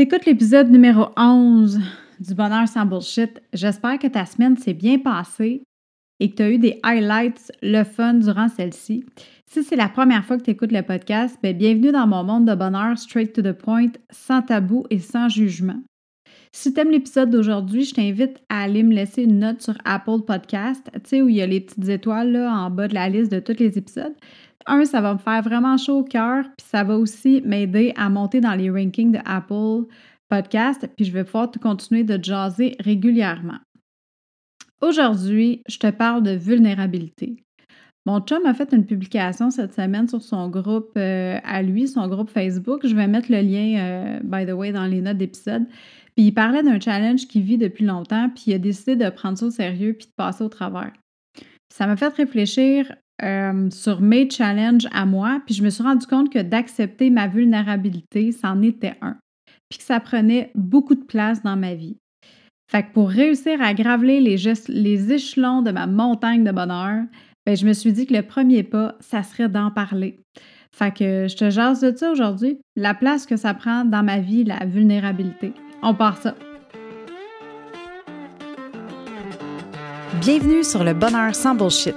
T'écoutes l'épisode numéro 11 du Bonheur sans bullshit. J'espère que ta semaine s'est bien passée et que tu as eu des highlights, le fun durant celle-ci. Si c'est la première fois que tu écoutes le podcast, ben, bienvenue dans mon monde de bonheur straight to the point, sans tabou et sans jugement. Si tu aimes l'épisode d'aujourd'hui, je t'invite à aller me laisser une note sur Apple Podcast, tu sais, où il y a les petites étoiles là, en bas de la liste de tous les épisodes. Un, ça va me faire vraiment chaud au cœur, puis ça va aussi m'aider à monter dans les rankings de Apple Podcast, puis je vais pouvoir continuer de jaser régulièrement. Aujourd'hui, je te parle de vulnérabilité. Mon chum a fait une publication cette semaine sur son groupe euh, à lui, son groupe Facebook. Je vais mettre le lien, euh, by the way, dans les notes d'épisode. Puis il parlait d'un challenge qu'il vit depuis longtemps, puis il a décidé de prendre ça au sérieux puis de passer au travers. Ça m'a fait réfléchir euh, sur mes challenges à moi, puis je me suis rendu compte que d'accepter ma vulnérabilité, c'en était un, puis que ça prenait beaucoup de place dans ma vie. Fait que pour réussir à graveler les, les échelons de ma montagne de bonheur, ben, je me suis dit que le premier pas, ça serait d'en parler. Fait que je te jase de ça aujourd'hui, la place que ça prend dans ma vie, la vulnérabilité. On part ça. Bienvenue sur le Bonheur sans bullshit,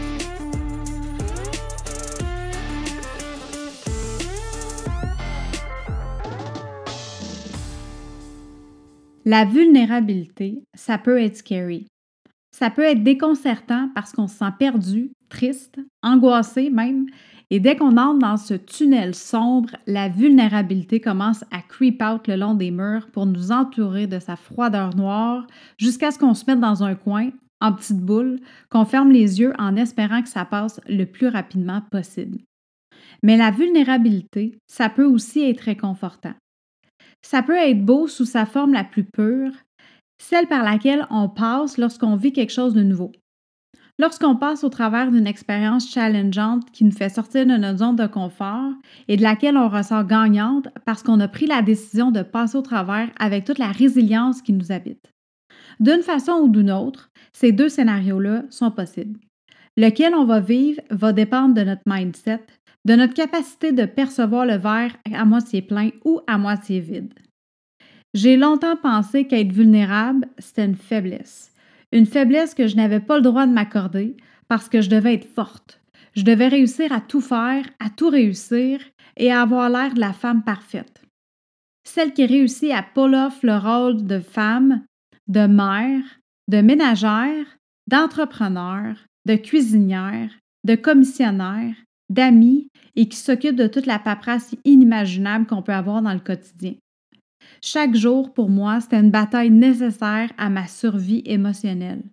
La vulnérabilité, ça peut être scary. Ça peut être déconcertant parce qu'on se sent perdu, triste, angoissé même. Et dès qu'on entre dans ce tunnel sombre, la vulnérabilité commence à creep out le long des murs pour nous entourer de sa froideur noire jusqu'à ce qu'on se mette dans un coin, en petite boule, qu'on ferme les yeux en espérant que ça passe le plus rapidement possible. Mais la vulnérabilité, ça peut aussi être réconfortant. Ça peut être beau sous sa forme la plus pure, celle par laquelle on passe lorsqu'on vit quelque chose de nouveau. Lorsqu'on passe au travers d'une expérience challengeante qui nous fait sortir de notre zone de confort et de laquelle on ressort gagnante parce qu'on a pris la décision de passer au travers avec toute la résilience qui nous habite. D'une façon ou d'une autre, ces deux scénarios-là sont possibles. Lequel on va vivre va dépendre de notre mindset, de notre capacité de percevoir le verre à moitié plein ou à moitié vide. J'ai longtemps pensé qu'être vulnérable, c'était une faiblesse. Une faiblesse que je n'avais pas le droit de m'accorder parce que je devais être forte. Je devais réussir à tout faire, à tout réussir et à avoir l'air de la femme parfaite. Celle qui réussit à pull off le rôle de femme, de mère, de ménagère, d'entrepreneur, de cuisinière, de commissionnaire, d'amis et qui s'occupe de toute la paperasse inimaginable qu'on peut avoir dans le quotidien. Chaque jour, pour moi, c'était une bataille nécessaire à ma survie émotionnelle.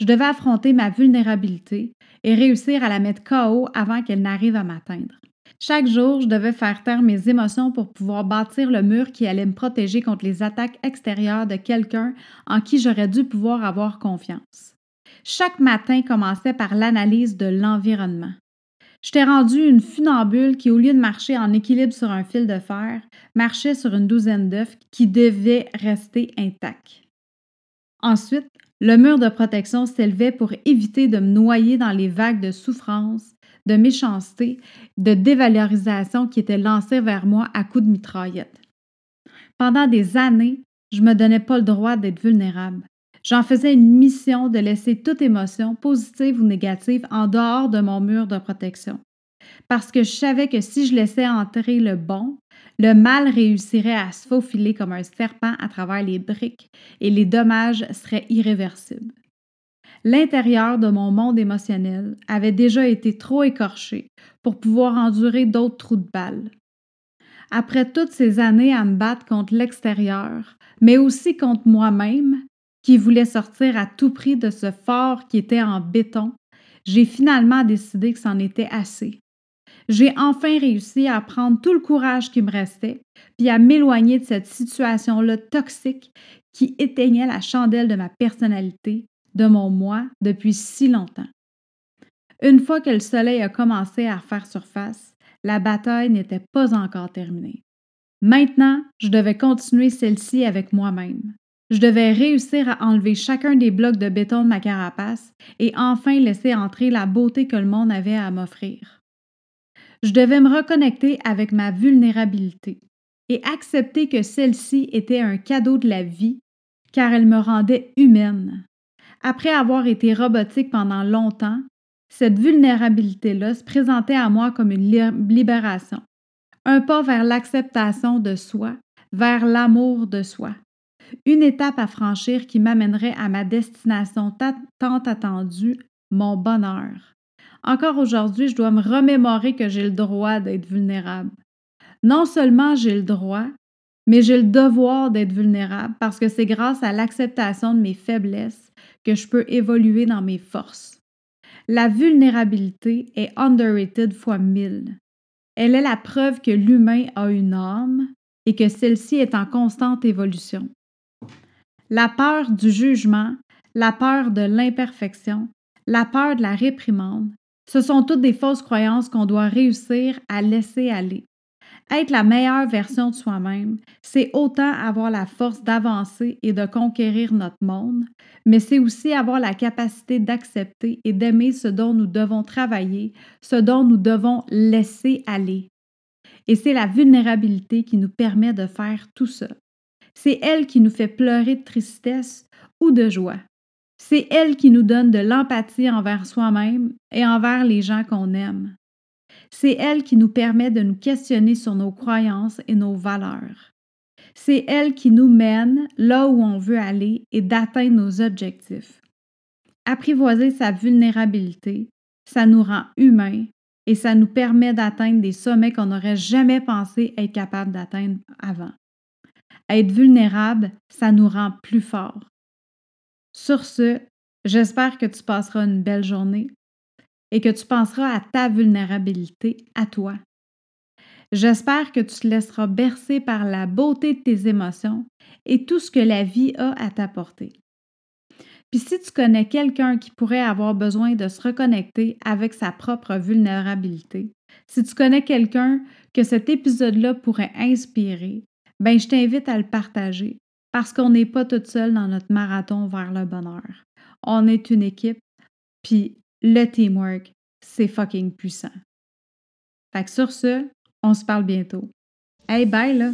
Je devais affronter ma vulnérabilité et réussir à la mettre KO avant qu'elle n'arrive à m'atteindre. Chaque jour, je devais faire taire mes émotions pour pouvoir bâtir le mur qui allait me protéger contre les attaques extérieures de quelqu'un en qui j'aurais dû pouvoir avoir confiance. Chaque matin commençait par l'analyse de l'environnement. Je t'ai rendu une funambule qui, au lieu de marcher en équilibre sur un fil de fer, marchait sur une douzaine d'œufs qui devaient rester intacts. Ensuite, le mur de protection s'élevait pour éviter de me noyer dans les vagues de souffrance, de méchanceté, de dévalorisation qui étaient lancées vers moi à coups de mitraillette. Pendant des années, je ne me donnais pas le droit d'être vulnérable. J'en faisais une mission de laisser toute émotion, positive ou négative, en dehors de mon mur de protection. Parce que je savais que si je laissais entrer le bon, le mal réussirait à se faufiler comme un serpent à travers les briques et les dommages seraient irréversibles. L'intérieur de mon monde émotionnel avait déjà été trop écorché pour pouvoir endurer d'autres trous de balles. Après toutes ces années à me battre contre l'extérieur, mais aussi contre moi-même, qui voulait sortir à tout prix de ce fort qui était en béton, j'ai finalement décidé que c'en était assez. J'ai enfin réussi à prendre tout le courage qui me restait, puis à m'éloigner de cette situation-là toxique qui éteignait la chandelle de ma personnalité, de mon moi, depuis si longtemps. Une fois que le soleil a commencé à faire surface, la bataille n'était pas encore terminée. Maintenant, je devais continuer celle-ci avec moi-même. Je devais réussir à enlever chacun des blocs de béton de ma carapace et enfin laisser entrer la beauté que le monde avait à m'offrir. Je devais me reconnecter avec ma vulnérabilité et accepter que celle-ci était un cadeau de la vie car elle me rendait humaine. Après avoir été robotique pendant longtemps, cette vulnérabilité-là se présentait à moi comme une libération, un pas vers l'acceptation de soi, vers l'amour de soi. Une étape à franchir qui m'amènerait à ma destination tant attendue, mon bonheur. Encore aujourd'hui, je dois me remémorer que j'ai le droit d'être vulnérable. Non seulement j'ai le droit, mais j'ai le devoir d'être vulnérable parce que c'est grâce à l'acceptation de mes faiblesses que je peux évoluer dans mes forces. La vulnérabilité est underrated fois mille. Elle est la preuve que l'humain a une âme et que celle-ci est en constante évolution. La peur du jugement, la peur de l'imperfection, la peur de la réprimande, ce sont toutes des fausses croyances qu'on doit réussir à laisser aller. Être la meilleure version de soi-même, c'est autant avoir la force d'avancer et de conquérir notre monde, mais c'est aussi avoir la capacité d'accepter et d'aimer ce dont nous devons travailler, ce dont nous devons laisser aller. Et c'est la vulnérabilité qui nous permet de faire tout ça. C'est elle qui nous fait pleurer de tristesse ou de joie. C'est elle qui nous donne de l'empathie envers soi-même et envers les gens qu'on aime. C'est elle qui nous permet de nous questionner sur nos croyances et nos valeurs. C'est elle qui nous mène là où on veut aller et d'atteindre nos objectifs. Apprivoiser sa vulnérabilité, ça nous rend humains et ça nous permet d'atteindre des sommets qu'on n'aurait jamais pensé être capable d'atteindre avant. Être vulnérable, ça nous rend plus forts. Sur ce, j'espère que tu passeras une belle journée et que tu penseras à ta vulnérabilité, à toi. J'espère que tu te laisseras bercer par la beauté de tes émotions et tout ce que la vie a à t'apporter. Puis si tu connais quelqu'un qui pourrait avoir besoin de se reconnecter avec sa propre vulnérabilité, si tu connais quelqu'un que cet épisode-là pourrait inspirer, ben je t'invite à le partager parce qu'on n'est pas toute seule dans notre marathon vers le bonheur. On est une équipe, puis le teamwork, c'est fucking puissant. Fait que sur ce, on se parle bientôt. Hey, bye là!